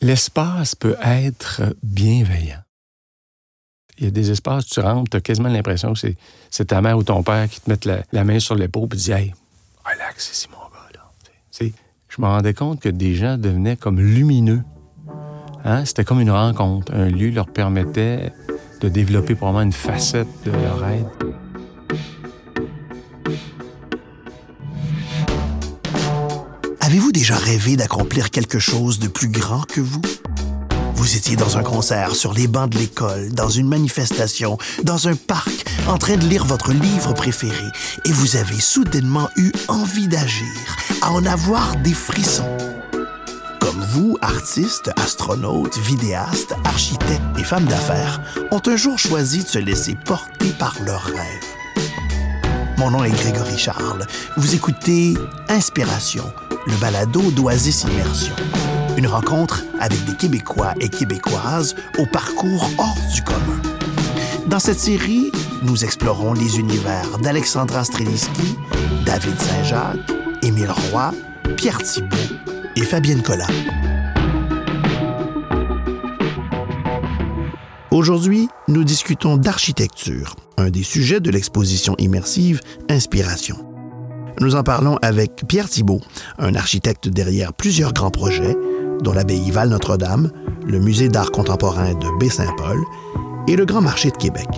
L'espace peut être bienveillant. Il y a des espaces tu rentres, tu as quasiment l'impression que c'est ta mère ou ton père qui te mettent la, main sur l'épaule et dit Hey, relax, c'est mon gars. Je me rendais compte que des gens devenaient comme lumineux. Hein? C'était comme une rencontre. Un lieu leur permettait de développer probablement une facette de leur être. Avez-vous déjà rêvé d'accomplir quelque chose de plus grand que vous? Vous étiez dans un concert, sur les bancs de l'école, dans une manifestation, dans un parc, en train de lire votre livre préféré, et vous avez soudainement eu envie d'agir, à en avoir des frissons. Comme vous, artistes, astronautes, vidéastes, architectes et femmes d'affaires, ont un jour choisi de se laisser porter par leurs rêves. Mon nom est Grégory Charles. Vous écoutez Inspiration, le balado d'Oasis Immersion. Une rencontre avec des Québécois et Québécoises au parcours hors du commun. Dans cette série, nous explorons les univers d'Alexandra Streliski, David Saint-Jacques, Émile Roy, Pierre Thibault et Fabienne Collat. Aujourd'hui, nous discutons d'architecture, un des sujets de l'exposition immersive Inspiration. Nous en parlons avec Pierre Thibault, un architecte derrière plusieurs grands projets, dont l'abbaye Val-Notre-Dame, le musée d'art contemporain de Baie-Saint-Paul et le Grand Marché de Québec.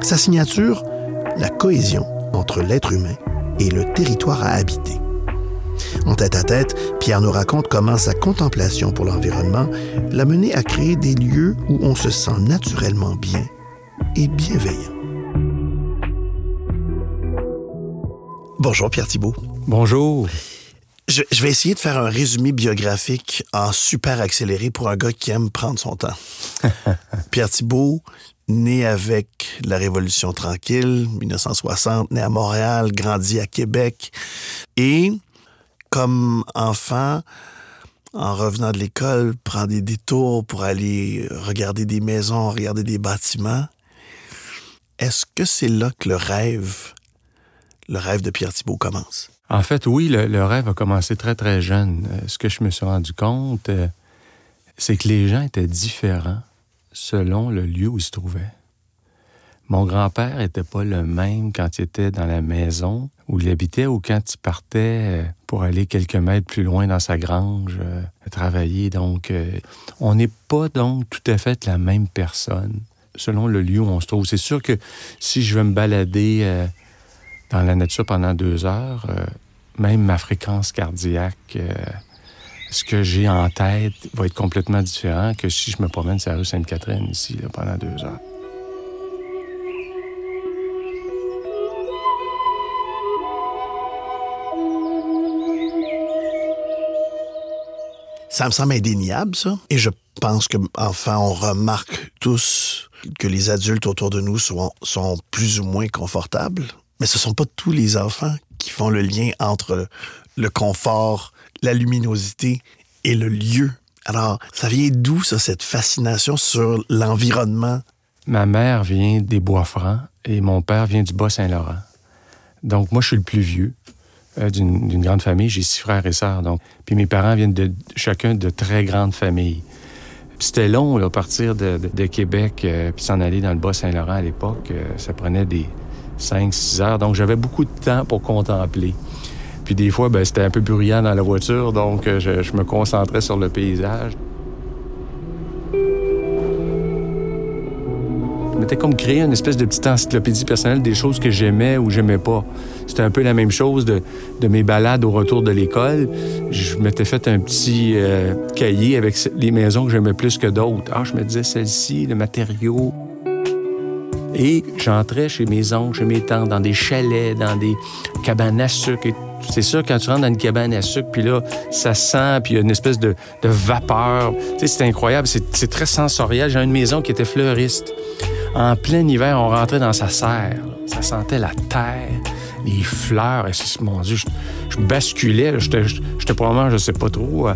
Sa signature, la cohésion entre l'être humain et le territoire à habiter. En tête à tête, Pierre nous raconte comment sa contemplation pour l'environnement l'a mené à créer des lieux où on se sent naturellement bien et bienveillant. Bonjour Pierre Thibault. Bonjour. Je, vais essayer de faire un résumé biographique en super accéléré pour un gars qui aime prendre son temps. Pierre Thibault, né avec la Révolution tranquille, 1960, né à Montréal, grandi à Québec. Et comme enfant, en revenant de l'école, prend des détours pour aller regarder des maisons, regarder des bâtiments. Est-ce que c'est là que le rêve le rêve de Pierre Thibault commence? En fait, oui, le, rêve a commencé très, très jeune. Euh, ce que je me suis rendu compte, euh, c'est que les gens étaient différents selon le lieu où ils se trouvaient. Mon grand-père n'était pas le même quand il était dans la maison où il habitait ou quand il partait euh, pour aller quelques mètres plus loin dans sa grange travailler. Donc, on n'est pas donc tout à fait la même personne selon le lieu où on se trouve. C'est sûr que si je veux me balader dans la nature pendant deux heures, euh, même ma fréquence cardiaque, euh, ce que j'ai en tête va être complètement différent que si je me promène sur la rue Sainte-Catherine ici pendant deux heures. Ça me semble indéniable, ça. Et je pense que, enfin, on remarque tous que les adultes autour de nous sont, plus ou moins confortables mais ce ne sont pas tous les enfants qui font le lien entre le confort, la luminosité et le lieu. Alors, ça vient d'où, ça, cette fascination sur l'environnement? Ma mère vient des Bois-Francs et mon père vient du Bas-Saint-Laurent. Donc, moi, je suis le plus vieux euh, d'une grande famille. J'ai six frères et sœurs. Donc, puis mes parents viennent de chacun de très grandes familles. C'était long, là, partir de, Québec euh, puis s'en aller dans le Bas-Saint-Laurent à l'époque. Euh, ça prenait des, 5-6 heures. Donc, j'avais beaucoup de temps pour contempler. Puis des fois, ben, c'était un peu bruyant dans la voiture, donc je, me concentrais sur le paysage. Je m'étais comme créé une espèce de petite encyclopédie personnelle des choses que j'aimais ou j'aimais pas. C'était un peu la même chose de, mes balades au retour de l'école. Je m'étais fait un petit euh, cahier avec les maisons que j'aimais plus que d'autres. Ah, je me disais celle-ci, le matériau, et j'entrais chez mes oncles, chez mes tantes, dans des chalets, dans des cabanes à sucre. C'est sûr, quand tu rentres dans une cabane à sucre, puis là, ça sent, puis il y a une espèce de, vapeur. Tu c'est incroyable, c'est très sensoriel. J'ai une maison qui était fleuriste. En plein hiver, on rentrait dans sa serre. Ça sentait la terre, les fleurs. Et mon Dieu, je, basculais. J'étais probablement, je sais pas trop, euh,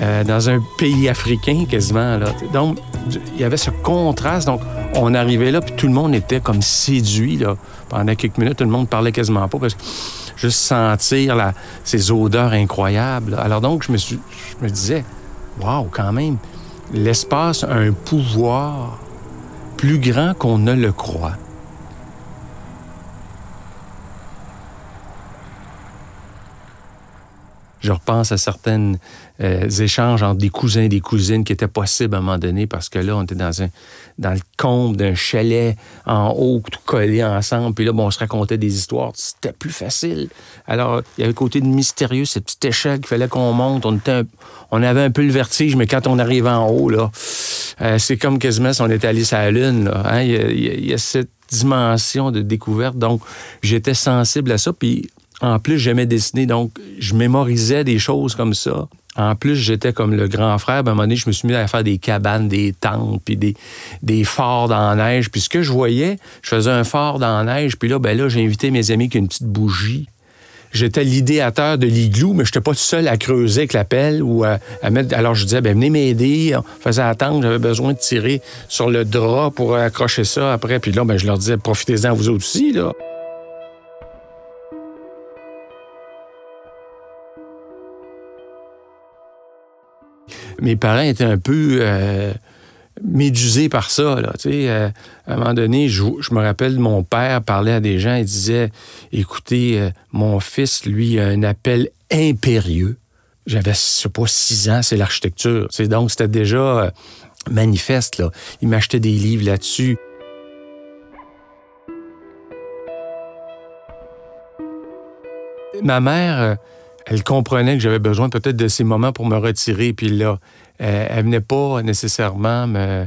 euh, dans un pays africain quasiment. Là. Donc, il y avait ce contraste. Donc, on arrivait là, puis tout le monde était comme séduit. Là. Pendant quelques minutes, tout le monde parlait quasiment pas parce que juste sentir ces odeurs incroyables. Alors donc, je me, suis, je me disais, waouh, quand même, l'espace a un pouvoir plus grand qu'on ne le croit. Je repense à certains euh, échanges entre des cousins et des cousines qui étaient possibles à un moment donné parce que là, on était dans, un, dans le comble d'un chalet en haut, tout collé ensemble. Puis là, bon, on se racontait des histoires. C'était plus facile. Alors, il y avait le côté de mystérieux, cette petite échelle qu'il fallait qu'on monte. On, avait un peu le vertige, mais quand on arrivait en haut, là, euh, c'est comme quasiment si on était allé sur la Lune. Hein. Il, il y a cette dimension de découverte. Donc, j'étais sensible à ça. Puis en plus, j'aimais dessiner, donc je mémorisais des choses comme ça. En plus, j'étais comme le grand frère. À un je me suis mis à faire des cabanes, des tentes, puis des, des forts dans la neige. Puis ce que je voyais, je faisais un fort dans la neige, puis là, ben là, j'ai invité mes amis qui une petite bougie. J'étais l'idéateur de l'igloo, mais je n'étais pas tout seul à creuser avec la pelle ou à, mettre. Alors je disais, ben venez m'aider. On faisait attendre, j'avais besoin de tirer sur le drap pour accrocher ça après. Puis là, ben, je leur disais, profitez-en vous aussi, là. Mes parents étaient un peu euh, médusés par ça. Là, euh, à un moment donné, je, me rappelle, mon père parlait à des gens et disait Écoutez, euh, mon fils, lui, a un appel impérieux. J'avais, je sais pas, six ans, c'est l'architecture. Donc, c'était déjà manifeste. Là. Il m'achetait des livres là-dessus. Ma mère elle comprenait que j'avais besoin peut-être de ces moments pour me retirer. Puis là, elle, elle venait pas nécessairement me,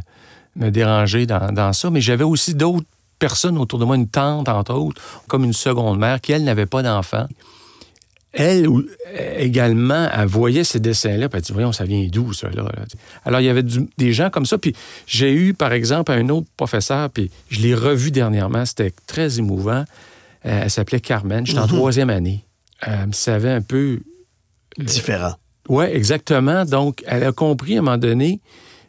déranger dans, ça. Mais j'avais aussi d'autres personnes autour de moi, une tante, entre autres, comme une seconde mère, qui, elle, n'avait pas d'enfant. Elle également, elle voyait ces dessins-là, puis elle dit Voyons, ça vient d'où, ça? Là? Alors, il y avait des gens comme ça. Puis j'ai eu, par exemple, un autre professeur, puis je l'ai revu dernièrement, c'était très émouvant. Euh, elle s'appelait Carmen, j'étais en mm-hmm. troisième année elle me savait un peu... Euh, Différent. Oui, exactement. Donc, elle a compris à un moment donné,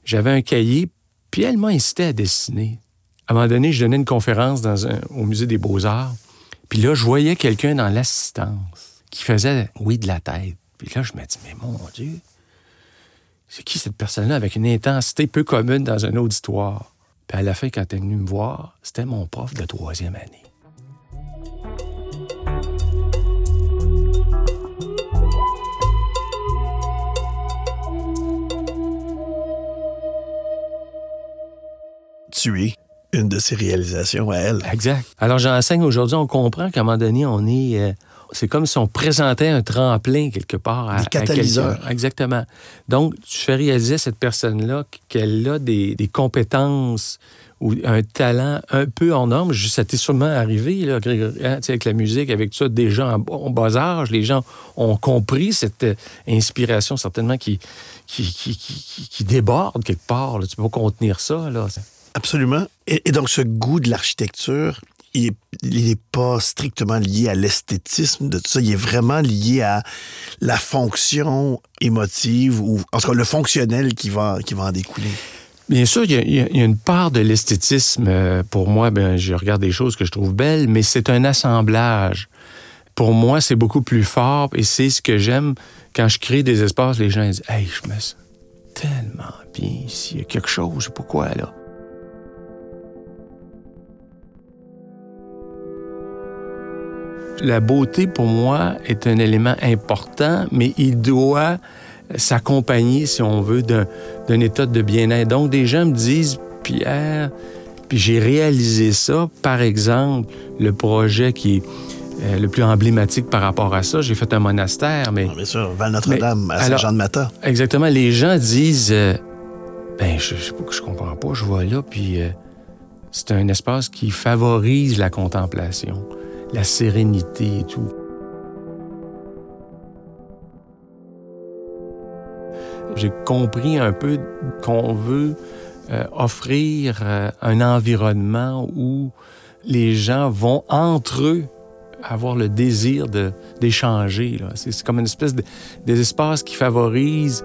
j'avais un cahier, puis elle m'a incité à dessiner. À un moment donné, je donnais une conférence dans au Musée des Beaux-Arts, puis là, je voyais quelqu'un dans l'assistance qui faisait oui de la tête. Puis là, je me dis, mais mon Dieu, c'est qui cette personne-là avec une intensité peu commune dans un auditoire? Puis à la fin, quand elle est venue me voir, c'était mon prof de troisième année. Une de ses réalisations à elle. Exact. Alors j'enseigne aujourd'hui, on comprend qu'à un moment donné, on est... Euh, c'est comme si on présentait un tremplin quelque part à, catalyseur. Exactement. Donc, tu fais réaliser à cette personne-là qu'elle a des, compétences ou un talent un peu en norme. Ça t'est sûrement arrivé, là, hein, avec la musique, avec tout ça, des gens en, bas âge, les gens ont compris cette euh, inspiration certainement qui, qui, qui, déborde quelque part. Tu peux pas contenir ça. Là. Absolument. Et, donc, ce goût de l'architecture, il n'est pas strictement lié à l'esthétisme de tout ça. Il est vraiment lié à la fonction émotive ou, en tout cas, le fonctionnel qui va, qui va en découler. Bien sûr, il y, a, une part de l'esthétisme. Euh, pour moi, ben, je regarde des choses que je trouve belles, mais c'est un assemblage. Pour moi, c'est beaucoup plus fort et c'est ce que j'aime quand je crée des espaces. Les gens disent Hey, je me sens tellement bien ici. Il y a quelque chose, je sais pas quoi, là. La beauté, pour moi, est un élément important, mais il doit s'accompagner, si on veut, d'un état de bien-être. Donc, des gens me disent, Pierre, puis j'ai réalisé ça, par exemple, le projet qui est euh, le plus emblématique par rapport à ça, j'ai fait un monastère, mais... Ah, bien sûr, Val-Notre-Dame, à Saint-Jean-de-Mata. Exactement. Les gens disent, euh, ben, je, je, je, comprends pas, je vois là, puis euh, c'est un espace qui favorise la contemplation la sérénité et tout. J'ai compris un peu qu'on veut euh, offrir euh, un environnement où les gens vont entre eux avoir le désir d'échanger. C'est comme une espèce d'espace qui favorise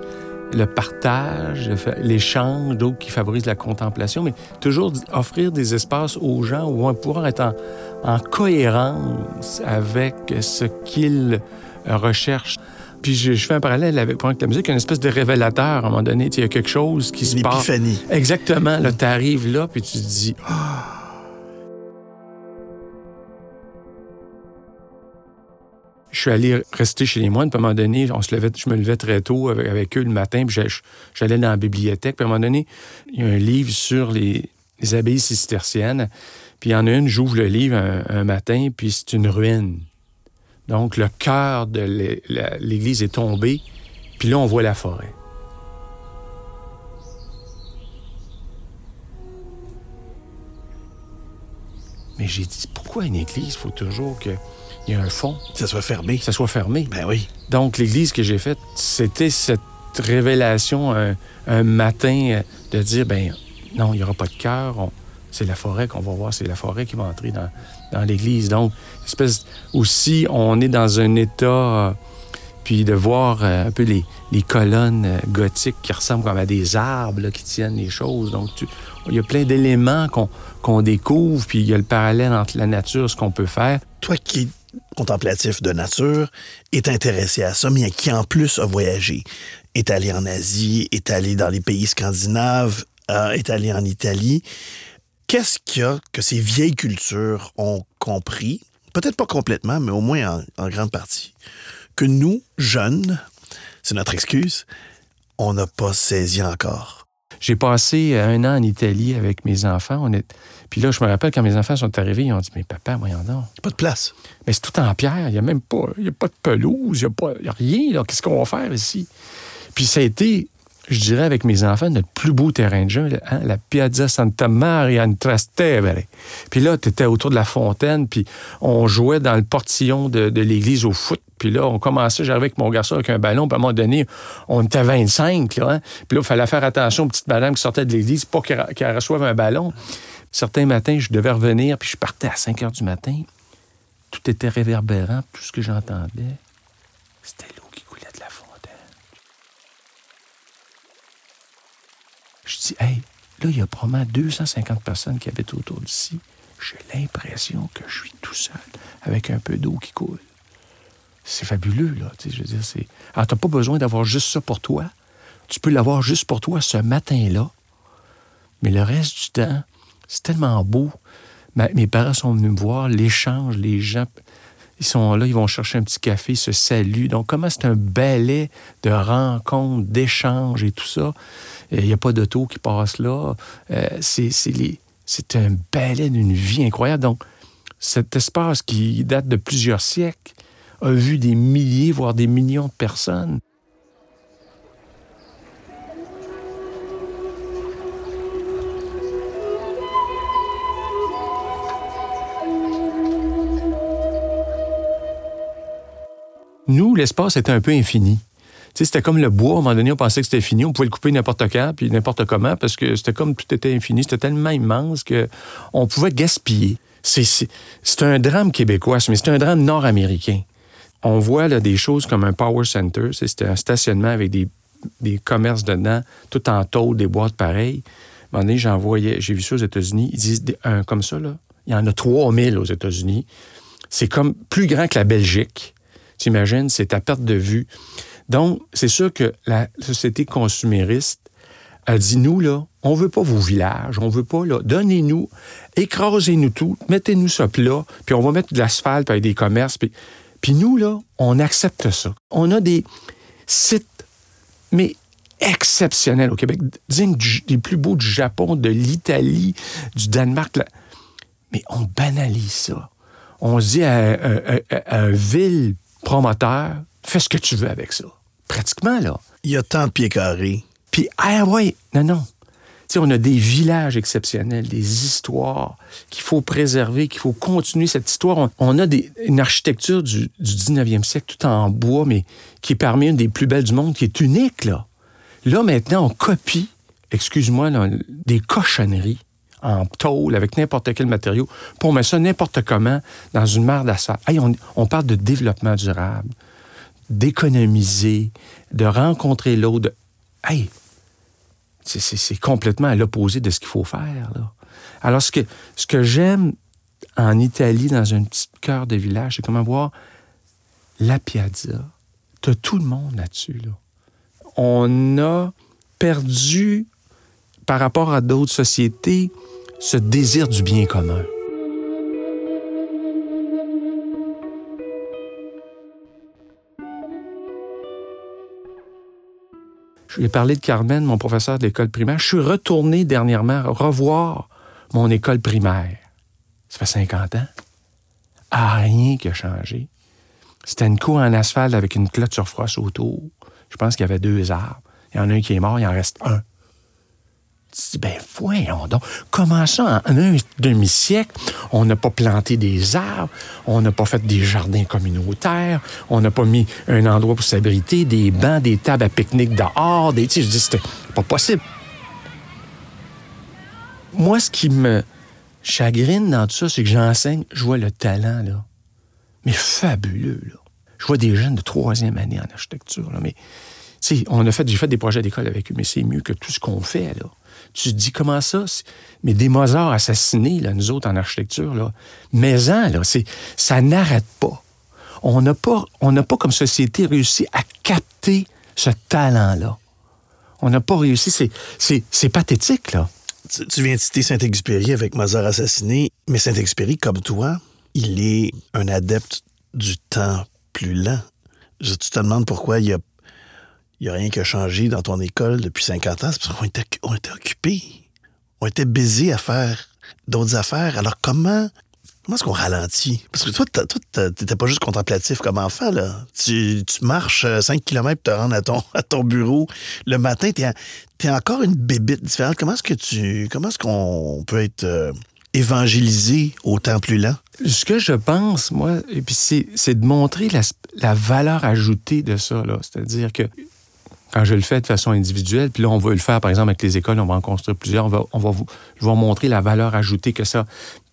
le partage, l'échange, d'autres qui favorisent la contemplation, mais toujours offrir des espaces aux gens où on pourra être en, cohérence avec ce qu'ils recherchent. Puis je, je fais un parallèle avec, que la musique, une espèce de révélateur à un moment donné. Il y a quelque chose qui se passe. L'épiphanie. Exactement. Là, tu arrives là, puis tu te dis. Ah! Je suis allé rester chez les moines. Puis à un moment donné, on se levait, je me levais très tôt avec, avec eux le matin. Puis j'allais- j'allais dans la bibliothèque. Puis à un moment donné, il y a un livre sur les, les abbayes cisterciennes. Puis il y en a une, j'ouvre le livre un, un matin, puis c'est une ruine. Donc le cœur de l'église est tombé. Puis là, on voit la forêt. Mais j'ai dit, pourquoi une église, il faut toujours qu'il y ait un fond, Que ça soit fermé. que ça soit fermé. Ben oui. Donc, l'église que j'ai faite, c'était cette révélation un, un matin euh, de dire, ben non, il n'y aura pas de cœur. on- C'est la forêt qu'on va voir, c'est la forêt qui va entrer dans, l'église. Donc, espèce aussi, on est dans un état, euh, puis de voir euh, un peu les, colonnes euh, gothiques qui ressemblent comme à des arbres là, qui tiennent les choses. Donc, il y a plein d'éléments qu'on découvre, puis il y a le parallèle entre la nature, ce qu'on peut faire. Toi qui es contemplatif de nature, est intéressé à ça, mais qui en plus a voyagé. Est allé en Asie, est allé dans les pays scandinaves, est allé en Italie. Qu'est-ce qu'il y a que ces vieilles cultures ont compris, peut-être pas complètement, mais au moins en, en grande partie, que nous, jeunes, c'est notre excuse, on n'a pas saisi encore? J'ai passé euh, un an en Italie avec mes enfants. On est... Puis là, je me rappelle quand mes enfants sont arrivés, ils ont dit Mais papa, voyons donc. Pas de place. Mais c'est tout en pierre. Il n'y a même pas, il y a pas de pelouse, il n'y a, pas- il y a rien. Qu'est-ce qu'on va faire ici? Puis ça a été, je dirais, avec mes enfants, notre plus beau terrain de jeu, hein, la Piazza Santa Maria in Trastevere. Puis là, tu étais autour de la fontaine, puis on jouait dans le portillon de, l'église au foot. Puis là, on commençait, j'arrivais avec mon garçon avec un ballon, puis à un moment donné, on était 25, là. hein. Puis là, il fallait faire attention aux petites madames qui sortaient de l'église, pas qu'elles qu'elles reçoivent un ballon. Certains matins, je devais revenir, puis je partais à 5 heures du matin. Tout était réverbérant, tout ce que j'entendais, c'était l'eau qui coulait de la fontaine. Je dis, hey, là, il y a probablement 250 personnes qui habitent autour d'ici. J'ai l'impression que je suis tout seul avec un peu d'eau qui coule. C'est fabuleux, là. Tu c'est. Alors, t'as pas besoin d'avoir juste ça pour toi. Tu peux l'avoir juste pour toi ce matin-là. Mais le reste du temps, c'est tellement beau. Mes parents sont venus me voir, l'échange, les gens, ils sont là, ils vont chercher un petit café, ils se saluent. Donc, comment c'est un ballet de rencontres, d'échanges et tout ça? Il n'y a pas d'auto qui passe là. Euh, c'est un ballet d'une vie incroyable. Donc, cet espace qui date de plusieurs siècles a vu des milliers, voire des millions de personnes. Nous, l'espace était un peu infini. C'était comme le bois. À un moment donné, on pensait que c'était fini. On pouvait le couper n'importe quand, puis n'importe comment, parce que c'était comme tout était infini. C'était tellement immense que on pouvait gaspiller. C'est, un drame québécois, mais c'est un drame nord-américain. On voit là, des choses comme un power center. C'était un stationnement avec des, commerces dedans, tout en tôle, des boîtes pareilles. À un moment donné, j'en voyais, j'ai vu ça aux États-Unis. Ils disent un comme ça, là. Il y en a 3000 aux États-Unis. C'est comme plus grand que la Belgique. T'imagines, c'est à perte de vue. Donc, c'est sûr que la société consumériste a dit, nous, là, on veut pas vos villages, on veut pas, là, donnez-nous, écrasez-nous tout, mettez-nous ça plat, puis on va mettre de l'asphalte avec des commerces, puis, puis nous, là, on accepte ça. On a des sites, mais exceptionnels au Québec, dignes des plus beaux du Japon, de l'Italie, du Danemark, mais on banalise ça. On dit à, à- à- à un vil promoteur, fais ce que tu veux avec ça. Pratiquement, là. Il y a tant de pieds carrés. Puis, ah ouais, non, non. Tu sais, on a des villages exceptionnels, des histoires qu'il faut préserver, qu'il faut continuer cette histoire. On, on a des- une architecture du, du 19e siècle, tout en bois, mais qui est parmi une des plus belles du monde, qui est unique, là. Là, maintenant, on copie, excuse-moi, des cochonneries en tôle, avec n'importe quel matériau, pour mettre ça n'importe comment dans une mare d'asphalte. Hey, on, on parle de développement durable, d'économiser, de rencontrer l'autre. de- Hey, c'est- complètement à l'opposé de ce qu'il faut faire. Alors, ce que, ce que j'aime en Italie, dans un petit cœur de village, c'est comment voir la piazza T'as tout le monde là-dessus. Là. On a perdu, par rapport à d'autres sociétés, ce désir du bien commun. Je lui ai parlé de Carmen, mon professeur de l'école primaire. Je suis retourné dernièrement revoir mon école primaire. Ça fait 50 ans. Rien qui changé. C'était une cour en asphalte avec une clôture froisse autour. Je pense qu'il y avait deux arbres. Il y en a un qui est mort, il en reste un. Dis, ben voyons donc, comment ça, en un demi-siècle, on n'a pas planté des arbres, on n'a pas fait des jardins communautaires, on n'a pas mis un endroit pour s'abriter, des bancs, des tables à pique-nique dehors, des... Tu je dis, c'était pas possible. Moi, ce qui me chagrine dans tout ça, c'est que j'enseigne, je vois le talent, là. Mais fabuleux, là. Je vois des jeunes de troisième année en architecture, là, mais... Tu sais, on a fait, j'ai fait des projets d'école avec eux, mais c'est mieux que tout ce qu'on fait, là. Tu dis comment ça? Mais des Mozart assassinés, là, nous autres en architecture, là, maison, là, c'est, ça n'arrête pas. On n'a pas, pas comme société réussi à capter ce talent-là. On n'a pas réussi. C'est, pathétique, là. Tu, viens de citer Saint-Exupéry avec Mozart assassiné, mais Saint-Exupéry, comme toi, il est un adepte du temps plus lent. Je, tu te demandes pourquoi il a il n'y a rien qui a changé dans ton école depuis 50 ans, c'est parce qu'on était, occupés. On était baisés à faire d'autres affaires. Alors comment, comment est-ce qu'on ralentit? Parce que toi, t'étais pas juste contemplatif comme enfant, là. Tu, marches 5 km pour te rendre à ton, à ton bureau. Le matin, t'es, es encore une bébite différente. Comment est-ce que tu, comment est-ce qu'on peut être euh, évangélisé au temps plus lent? Ce que je pense, moi, et puis c'est, de montrer la, la valeur ajoutée de ça. C'est-à-dire que quand je le fais de façon individuelle, puis là, on va le faire, par exemple, avec les écoles, on va en construire plusieurs, on va, on va vous, je vais vous montrer la valeur ajoutée que ça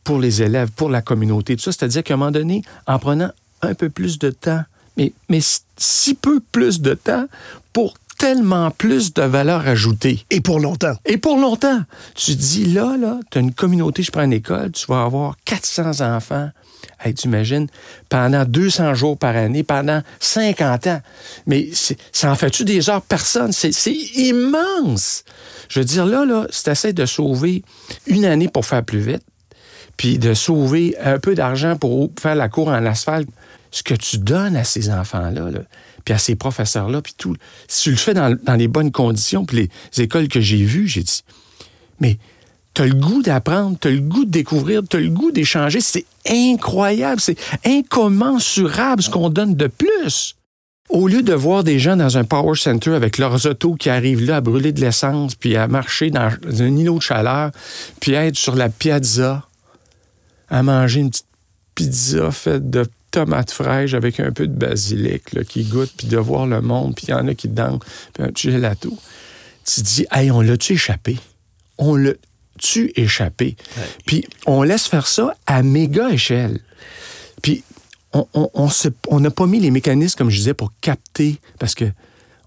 pour les élèves, pour la communauté, tout ça. C'est-à-dire qu'à un moment donné, en prenant un peu plus de temps, mais, mais si peu plus de temps pour tellement plus de valeur ajoutée. Et pour longtemps. Et pour longtemps. Tu dis, là, là, tu as une communauté, je prends une école, tu vas avoir 400 enfants Hey, tu imagines, pendant 200 jours par année, pendant 50 ans. Mais ça en fait-tu des heures? Personne? C'est immense! Je veux dire, là, là, c'est assez de sauver une année pour faire plus vite, puis de sauver un peu d'argent pour faire la cour en asphalte. Ce que tu donnes à ces enfants-là, puis à ces professeurs-là, puis tout, si tu le fais dans, dans les bonnes conditions, puis les écoles que j'ai vues, j'ai dit, mais tu as le goût d'apprendre, tu as le goût de découvrir, tu as le goût d'échanger. C'est incroyable, c'est incommensurable ce qu'on donne de plus. Au lieu de voir des gens dans un power center avec leurs autos qui arrivent là à brûler de l'essence, puis à marcher dans un îlot de chaleur, puis à être sur la piazza, à manger une petite pizza faite de tomates fraîches avec un peu de basilic qui goûte, puis de voir le monde, puis il y en a qui dansent, puis un gelato. Tu te dis, hey, on l'a-tu échappé? On l'a tu échappé? Puis on laisse faire ça à méga échelle. Puis on n'a on, on, pas mis les mécanismes, comme je disais, pour capter, parce que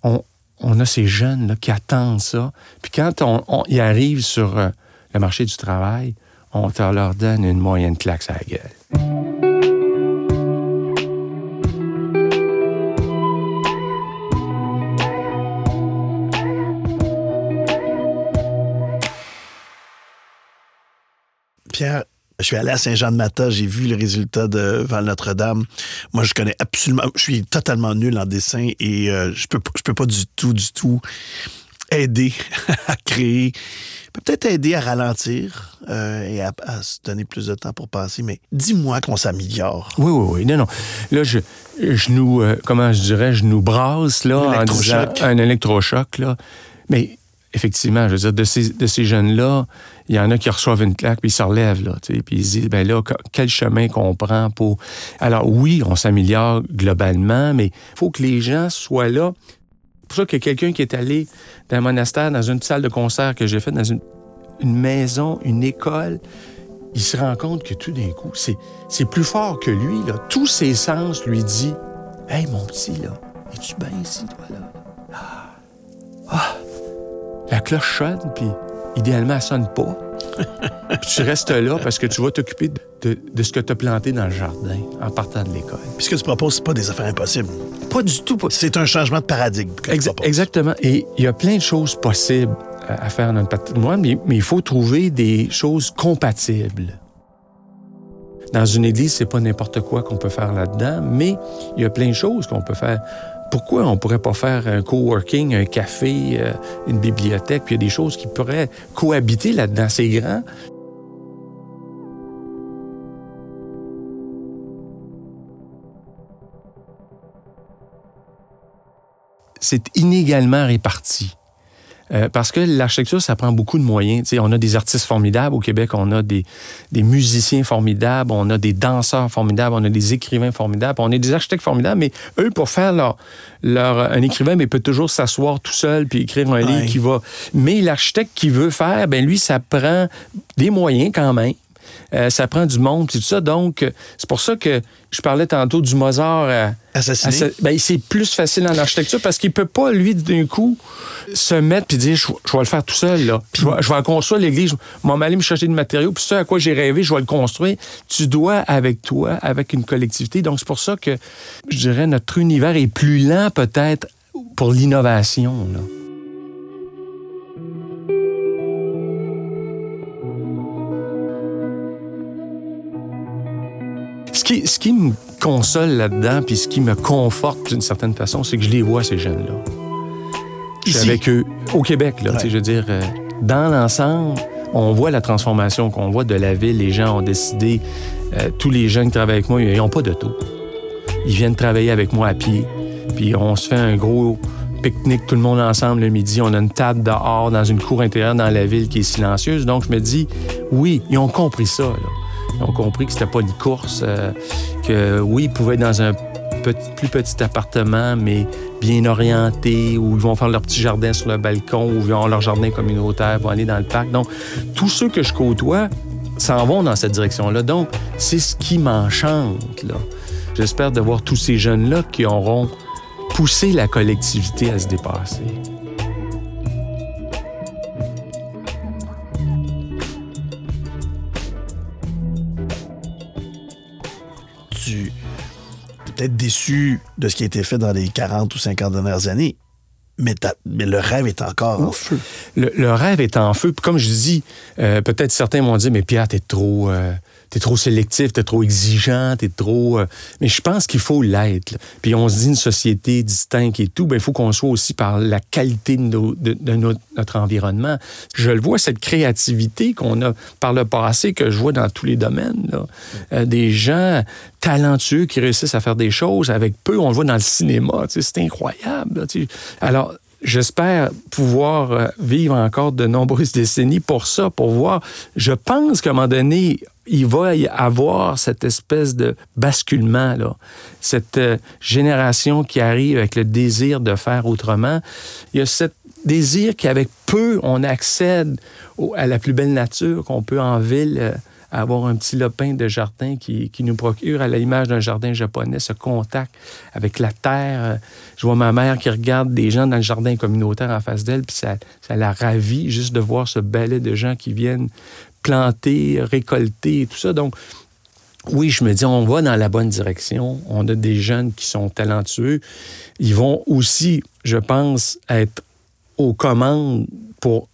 on, a ces jeunes là, qui attendent ça. Puis quand on, ils arrivent sur euh, le marché du travail, on leur donne une moyenne claque à la gueule. Pierre, je suis allé à Saint-Jean-de-Mata, j'ai vu le résultat de Val-Notre-Dame. Moi, je connais absolument, je suis totalement nul en dessin et euh, je peux, je peux pas du tout, du tout aider à créer, peut-être aider à ralentir euh, et à, se donner plus de temps pour penser, mais dis-moi qu'on s'améliore. Oui, oui, oui. Non, non. Là, je, je nous, euh, comment je dirais, je nous brasse là, un électrochoc. un électrochoc, là. Mais effectivement, je veux dire, de ces, de ces jeunes-là, il y en a qui reçoivent une claque, puis ils se relèvent, là, puis ils se disent, ben là, quel chemin qu'on prend pour... Alors oui, on s'améliore globalement, mais il faut que les gens soient là. C'est pour ça que quelqu'un qui est allé dans un monastère, dans une salle de concert que j'ai faite, dans une, une, maison, une école, il se rend compte que tout d'un coup, c'est plus fort que lui, là. Tous ses sens lui disent, « Hey, mon petit, là, es-tu bien ici, toi, là? Ah! ah la cloche sonne, puis idéalement, elle sonne pas. puis tu restes là parce que tu vas t'occuper de, de, ce que tu as planté dans le jardin en partant de l'école. Puis ce que tu proposes, c'est pas des affaires impossibles. pas du tout. C'est un changement de paradigme. exactement. Et il y a plein de choses possibles à faire dans le patrimoine, mais, mais il faut trouver des choses compatibles. Dans une église, c'est pas n'importe quoi qu'on peut faire là-dedans, mais il y a plein de choses qu'on peut faire. Pourquoi on pourrait pas faire un coworking, un café, euh, une bibliothèque, puis il y a des choses qui pourraient cohabiter là-dedans. C'est grand. C'est inégalement réparti. Euh, parce que l'architecture, ça prend beaucoup de moyens. on a des artistes formidables au Québec, on a des, des, musiciens formidables, on a des danseurs formidables, on a des écrivains formidables, on a des architectes formidables, mais eux, pour faire leur, leur un écrivain, mais peut toujours s'asseoir tout seul puis écrire un livre qui va. Mais l'architecte qui veut faire, ben lui, ça prend des moyens quand même. Euh, ça prend du monde, tout ça. Donc, c'est pour ça que je parlais tantôt du Mozart. Euh, Assassiné. Ben, c'est plus facile en architecture parce qu'il peut pas, lui, d'un coup, se mettre puis dire je, vais le faire tout seul. Là. je, vais, je vais construire l'église, je vais aller me chercher du matériaux, puis ça à quoi j'ai rêvé, je vais le construire. Tu dois avec toi, avec une collectivité. Donc, c'est pour ça que je dirais notre univers est plus lent peut-être pour l'innovation. Là. Ce qui me console là-dedans, puis ce qui me conforte d'une certaine façon, c'est que je les vois, ces jeunes-là. Je suis avec eux au Québec, là. Je veux dire, euh, dans l'ensemble, on voit la transformation qu'on voit de la ville. Les gens ont décidé, euh, tous les jeunes qui travaillent avec moi, ils n'ont pas d'auto. Ils viennent travailler avec moi à pied. Puis on se fait un gros pique-nique, tout le monde ensemble le midi. On a une table dehors, dans une cour intérieure dans la ville qui est silencieuse. Donc je me dis, oui, ils ont compris ça. Là. Ils ont compris que c'était pas une course, euh, que oui, ils pouvaient être dans un plus petit appartement, mais bien orienté, où ils vont faire leur petit jardin sur le balcon, ou ils vont leur jardin communautaire, vont aller dans le parc. Donc, tous ceux que je côtoie s'en vont dans cette direction-là. Donc, c'est ce qui m'enchante. J'espère de voir tous ces jeunes-là qui auront poussé la collectivité à se dépasser. Peut-être déçu de ce qui a été fait dans les 40 ou 50 dernières années, mais, mais, le rêve est encore en feu. Le, rêve est en feu. Comme je dis, euh, peut-être certains m'ont dit, mais Pierre, t'es trop, euh, trop sélectif, t'es trop exigeant, t'es trop. Euh, mais je pense qu'il faut l'être. Puis on se dit une société distincte et tout, ben il faut qu'on soit aussi par la qualité de, notre, environnement. Je le vois cette créativité qu'on a par le passé que je vois dans tous les domaines. Euh, des gens talentueux qui réussissent à faire des choses avec peu. On le voit dans le cinéma. C'est incroyable. Alors J'espère pouvoir euh, vivre encore de nombreuses décennies pour ça, pour voir. Je pense qu'à un moment donné, il va y avoir cette espèce de basculement, là. cette euh, génération qui arrive avec le désir de faire autrement. Il y a ce désir qu'avec peu, on accède à la plus belle nature qu'on peut en ville. Euh, avoir un petit lopin de jardin qui, nous procure, à l'image d'un jardin japonais, ce contact avec la terre. Je vois ma mère qui regarde des gens dans le jardin communautaire en face d'elle, puis ça, ça la ravit juste de voir ce balai de gens qui viennent planter, récolter tout ça. Donc, oui, je me dis, on va dans la bonne direction. On a des jeunes qui sont talentueux. Ils vont aussi, je pense, être aux commandes pour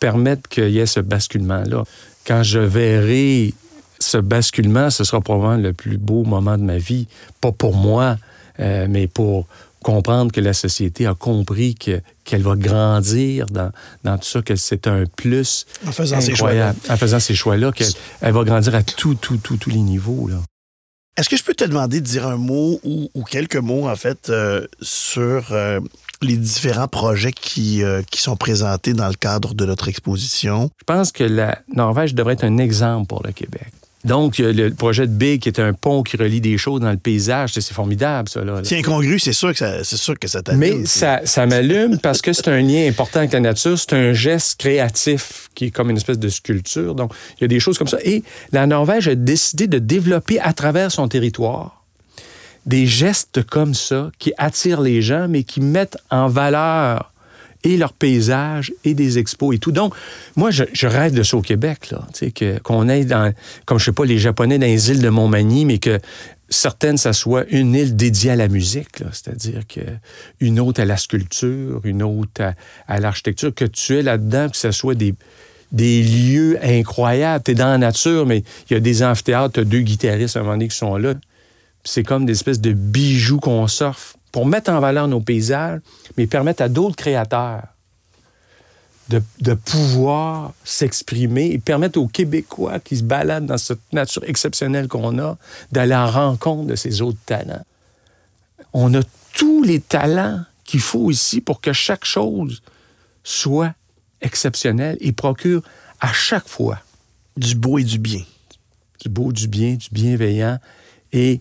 permettre qu'il y ait ce basculement-là quand je verrai ce basculement, ce sera probablement le plus beau moment de ma vie. Pas pour moi, euh, mais pour comprendre que la société a compris que, qu'elle va grandir dans, dans tout ça, que c'est un plus en faisant ces choix-là. En faisant ces choix-là, qu'elle elle va grandir à tous tout, tout, tous les niveaux. Là. Est-ce que je peux te demander de dire un mot ou, quelques mots, en fait, euh, sur euh, les différents projets qui, euh, qui sont présentés dans le cadre de notre exposition? Je pense que la Norvège devrait être un exemple pour le Québec. Donc, le projet de Big, qui est un pont qui relie des choses dans le paysage, c'est formidable, ça. Là, C'est incongru, c'est sûr que ça, c'est sûr que ça t'allume. Mais ça, ça m'allume parce que c'est un lien important avec la nature. C'est un geste créatif qui est comme une espèce de sculpture. Donc, il y a des choses comme ça. Et la Norvège a décidé de développer à travers son territoire des gestes comme ça qui attirent les gens, mais qui mettent en valeur et leur paysage et des expos et tout. Donc, moi, je, rêve de ça au Québec, là. Tu sais, qu'on ait dans, comme je sais pas, les Japonais dans les îles de Montmagny, mais que certaines, ça soit une île dédiée à la musique, c'est-à-dire que une autre à la sculpture, une autre à, l'architecture, que tu es là-dedans, que ce soit des, des lieux incroyables. Tu dans la nature, mais il y a des amphithéâtres, tu as deux guitaristes à un moment donné qui sont là. C'est comme des espèces de bijoux qu'on s'offre pour mettre en valeur nos paysages, mais permettre à d'autres créateurs de, pouvoir s'exprimer et permettre aux Québécois qui se baladent dans cette nature exceptionnelle qu'on a d'aller en rencontre de ces autres talents. On a tous les talents qu'il faut ici pour que chaque chose soit exceptionnelle et procure à chaque fois du beau et du bien. Du beau, du bien, du bienveillant et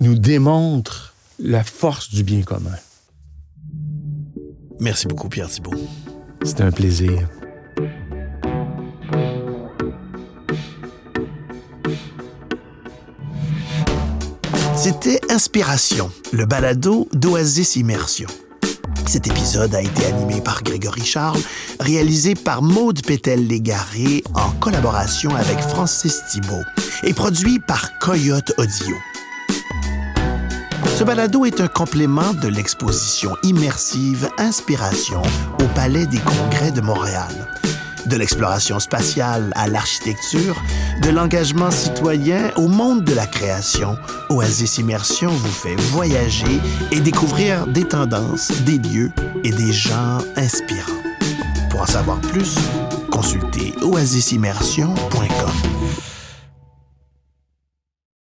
nous démontre la force du bien commun. Merci beaucoup, Pierre Thibault. C'était un plaisir. C'était Inspiration, le balado d'Oasis Immersion. Cet épisode a été animé par Grégory Charles, réalisé par Maude Pétel-Légaré en collaboration avec Francis Thibault et produit par Coyote Audio. Ce balado est un complément de l'exposition immersive Inspiration au Palais des Congrès de Montréal. De l'exploration spatiale à l'architecture, de l'engagement citoyen au monde de la création, Oasis Immersion vous fait voyager et découvrir des tendances, des lieux et des gens inspirants. Pour en savoir plus, consultez oasisimmersion.com.